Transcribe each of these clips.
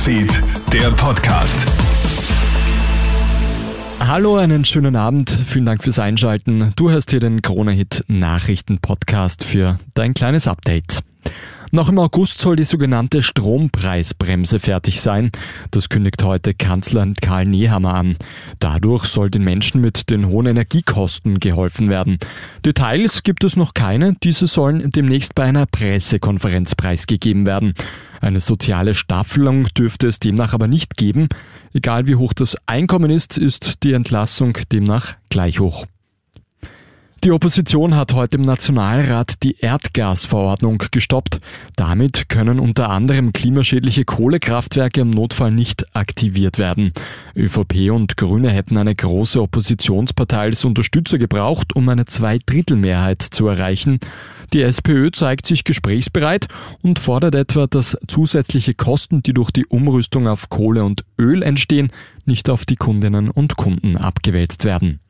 Newsfeed, der Podcast. Hallo, einen schönen Abend. Vielen Dank fürs Einschalten. Du hörst hier den Krone-Hit Nachrichten-Podcast für dein kleines Update. Noch im August soll die sogenannte Strompreisbremse fertig sein. Das kündigt heute Kanzler Karl Nehammer an. Dadurch soll den Menschen mit den hohen Energiekosten geholfen werden. Details gibt es noch keine. Diese sollen demnächst bei einer Pressekonferenz preisgegeben werden. Eine soziale Staffelung dürfte es demnach aber nicht geben. Egal wie hoch das Einkommen ist, ist die Entlassung demnach gleich hoch. Die Opposition hat heute im Nationalrat die Erdgasverordnung gestoppt. Damit können unter anderem klimaschädliche Kohlekraftwerke im Notfall nicht aktiviert werden. ÖVP und Grüne hätten eine große Oppositionspartei als Unterstützer gebraucht, um eine Zweidrittelmehrheit zu erreichen. Die SPÖ zeigt sich gesprächsbereit und fordert etwa, dass zusätzliche Kosten, die durch die Umrüstung auf Kohle und Öl entstehen, nicht auf die Kundinnen und Kunden abgewälzt werden.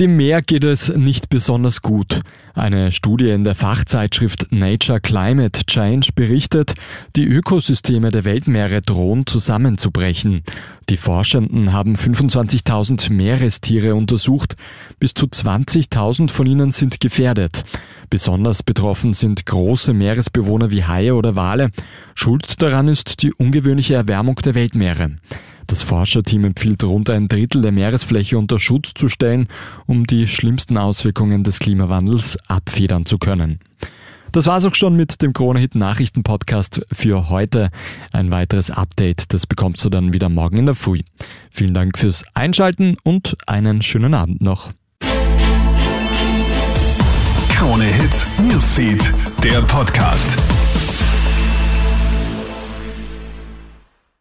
Dem Meer geht es nicht besonders gut. Eine Studie in der Fachzeitschrift Nature Climate Change berichtet, die Ökosysteme der Weltmeere drohen zusammenzubrechen. Die Forschenden haben 25.000 Meerestiere untersucht. Bis zu 20.000 von ihnen sind gefährdet. Besonders betroffen sind große Meeresbewohner wie Haie oder Wale. Schuld daran ist die ungewöhnliche Erwärmung der Weltmeere. Das Forscherteam empfiehlt rund ein Drittel der Meeresfläche unter Schutz zu stellen, um die schlimmsten Auswirkungen des Klimawandels abfedern zu können. Das war's auch schon mit dem Kronehit Nachrichten Podcast für heute. Ein weiteres Update, das bekommst du dann wieder morgen in der Früh. Vielen Dank fürs Einschalten und einen schönen Abend noch. Newsfeed, der Podcast.